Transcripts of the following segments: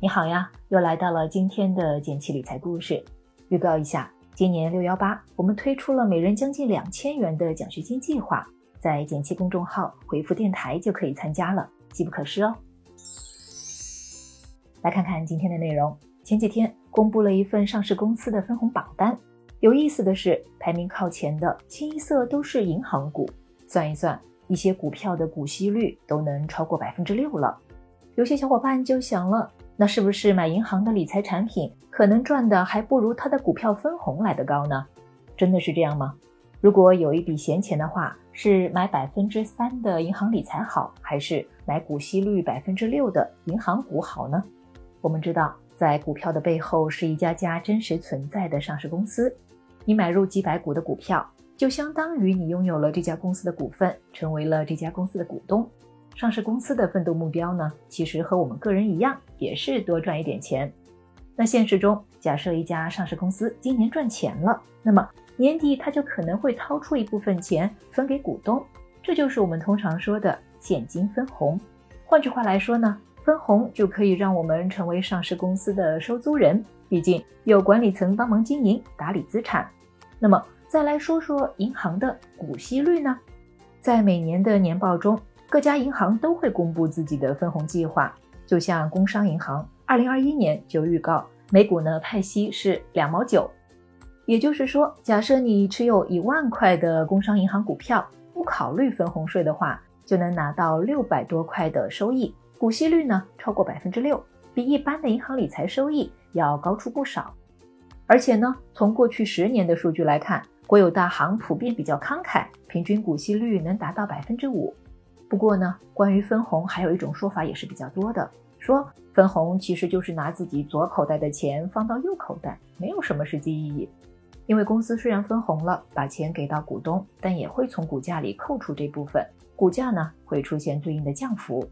你好呀，又来到了今天的简七理财故事。预告一下，今年六幺八，我们推出了每人将近两千元的奖学金计划，在简七公众号回复“电台”就可以参加了，机不可失哦。来看看今天的内容。前几天公布了一份上市公司的分红榜单，有意思的是，排名靠前的清一色都是银行股。算一算，一些股票的股息率都能超过百分之六了。有些小伙伴就想了。那是不是买银行的理财产品，可能赚的还不如它的股票分红来得高呢？真的是这样吗？如果有一笔闲钱的话，是买百分之三的银行理财好，还是买股息率百分之六的银行股好呢？我们知道，在股票的背后是一家家真实存在的上市公司，你买入几百股的股票，就相当于你拥有了这家公司的股份，成为了这家公司的股东。上市公司的奋斗目标呢，其实和我们个人一样，也是多赚一点钱。那现实中，假设一家上市公司今年赚钱了，那么年底它就可能会掏出一部分钱分给股东，这就是我们通常说的现金分红。换句话来说呢，分红就可以让我们成为上市公司的收租人，毕竟有管理层帮忙经营打理资产。那么再来说说银行的股息率呢，在每年的年报中。各家银行都会公布自己的分红计划，就像工商银行，二零二一年就预告每股呢派息是两毛九，也就是说，假设你持有一万块的工商银行股票，不考虑分红税的话，就能拿到六百多块的收益，股息率呢超过百分之六，比一般的银行理财收益要高出不少。而且呢，从过去十年的数据来看，国有大行普遍比较慷慨，平均股息率能达到百分之五。不过呢，关于分红，还有一种说法也是比较多的，说分红其实就是拿自己左口袋的钱放到右口袋，没有什么实际意义。因为公司虽然分红了，把钱给到股东，但也会从股价里扣除这部分，股价呢会出现对应的降幅。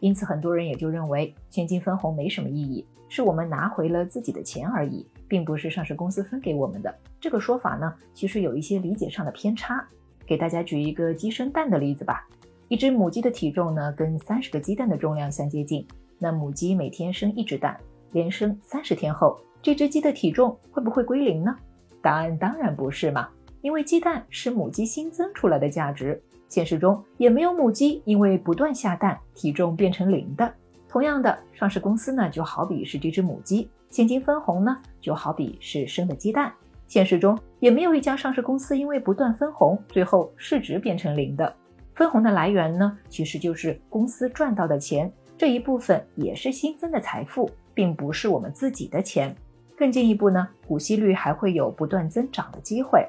因此，很多人也就认为现金分红没什么意义，是我们拿回了自己的钱而已，并不是上市公司分给我们的。这个说法呢，其实有一些理解上的偏差。给大家举一个鸡生蛋的例子吧。一只母鸡的体重呢，跟三十个鸡蛋的重量相接近。那母鸡每天生一只蛋，连生三十天后，这只鸡的体重会不会归零呢？答案当然不是嘛，因为鸡蛋是母鸡新增出来的价值。现实中也没有母鸡因为不断下蛋，体重变成零的。同样的，上市公司呢，就好比是这只母鸡，现金分红呢，就好比是生的鸡蛋。现实中也没有一家上市公司因为不断分红，最后市值变成零的。分红的来源呢，其实就是公司赚到的钱，这一部分也是新增的财富，并不是我们自己的钱。更进一步呢，股息率还会有不断增长的机会。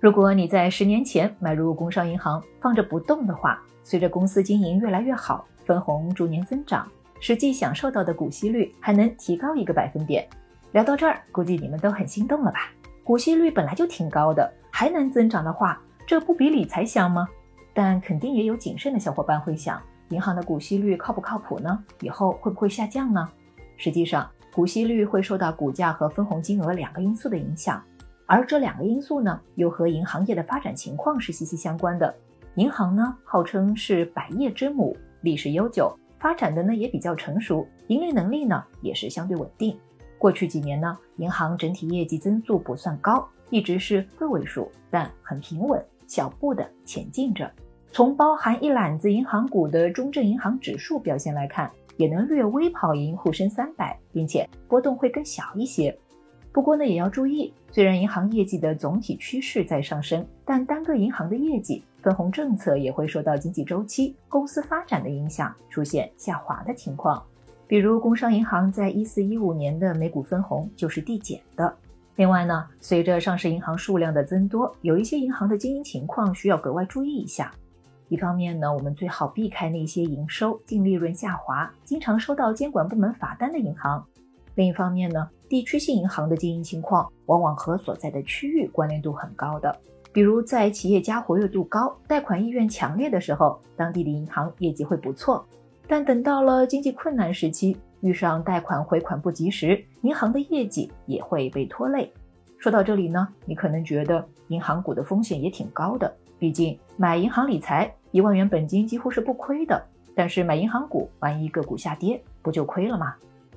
如果你在十年前买入工商银行放着不动的话，随着公司经营越来越好，分红逐年增长，实际享受到的股息率还能提高一个百分点。聊到这儿，估计你们都很心动了吧？股息率本来就挺高的，还能增长的话，这不比理财香吗？但肯定也有谨慎的小伙伴会想，银行的股息率靠不靠谱呢？以后会不会下降呢？实际上，股息率会受到股价和分红金额两个因素的影响，而这两个因素呢，又和银行业的发展情况是息息相关的。银行呢，号称是百业之母，历史悠久，发展的呢也比较成熟，盈利能力呢也是相对稳定。过去几年呢，银行整体业绩增速不算高，一直是个位数，但很平稳，小步的前进着。从包含一揽子银行股的中证银行指数表现来看，也能略微跑赢沪深三百，并且波动会更小一些。不过呢，也要注意，虽然银行业绩的总体趋势在上升，但单个银行的业绩分红政策也会受到经济周期、公司发展的影响，出现下滑的情况。比如工商银行在一四一五年的每股分红就是递减的。另外呢，随着上市银行数量的增多，有一些银行的经营情况需要格外注意一下。一方面呢，我们最好避开那些营收、净利润下滑、经常收到监管部门罚单的银行；另一方面呢，地区性银行的经营情况往往和所在的区域关联度很高的。比如在企业家活跃度高、贷款意愿强烈的时候，当地的银行业绩会不错；但等到了经济困难时期，遇上贷款回款不及时，银行的业绩也会被拖累。说到这里呢，你可能觉得银行股的风险也挺高的。毕竟买银行理财一万元本金几乎是不亏的，但是买银行股，万一个股下跌，不就亏了吗？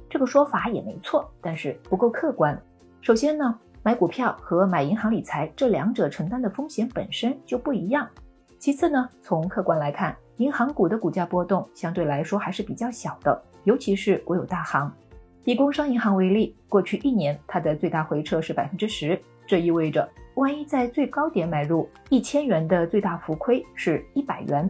这个说法也没错，但是不够客观。首先呢，买股票和买银行理财这两者承担的风险本身就不一样。其次呢，从客观来看，银行股的股价波动相对来说还是比较小的，尤其是国有大行。以工商银行为例，过去一年它的最大回撤是百分之十，这意味着万一在最高点买入一千元的最大浮亏是一百元。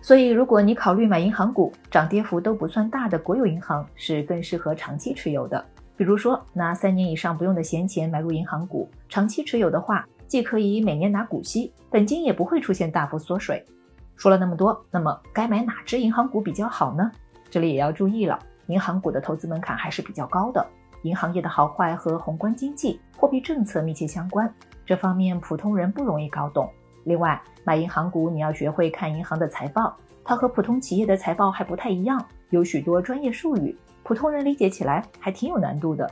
所以，如果你考虑买银行股，涨跌幅都不算大的国有银行是更适合长期持有的。比如说，拿三年以上不用的闲钱买入银行股，长期持有的话，既可以每年拿股息，本金也不会出现大幅缩水。说了那么多，那么该买哪只银行股比较好呢？这里也要注意了，银行股的投资门槛还是比较高的，银行业的好坏和宏观经济、货币政策密切相关，这方面普通人不容易搞懂。另外，买银行股你要学会看银行的财报，它和普通企业的财报还不太一样，有许多专业术语，普通人理解起来还挺有难度的。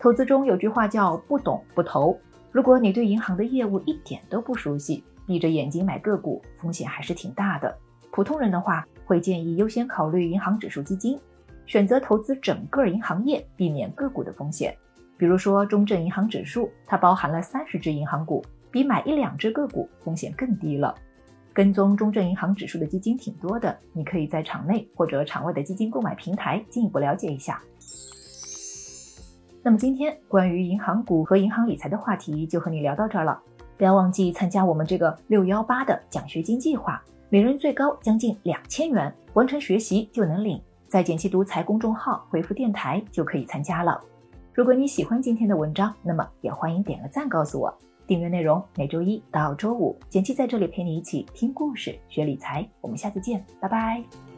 投资中有句话叫“不懂不投”，如果你对银行的业务一点都不熟悉，闭着眼睛买个股，风险还是挺大的。普通人的话，会建议优先考虑银行指数基金，选择投资整个银行业，避免个股的风险。比如说中证银行指数，它包含了三十只银行股。比买一两只个股风险更低了。跟踪中证银行指数的基金挺多的，你可以在场内或者场外的基金购买平台进一步了解一下。那么今天关于银行股和银行理财的话题就和你聊到这儿了。不要忘记参加我们这个六幺八的奖学金计划，每人最高将近两千元，完成学习就能领。在简七独裁公众号回复电台就可以参加了。如果你喜欢今天的文章，那么也欢迎点个赞告诉我。订阅内容每周一到周五，简七在这里陪你一起听故事、学理财。我们下次见，拜拜。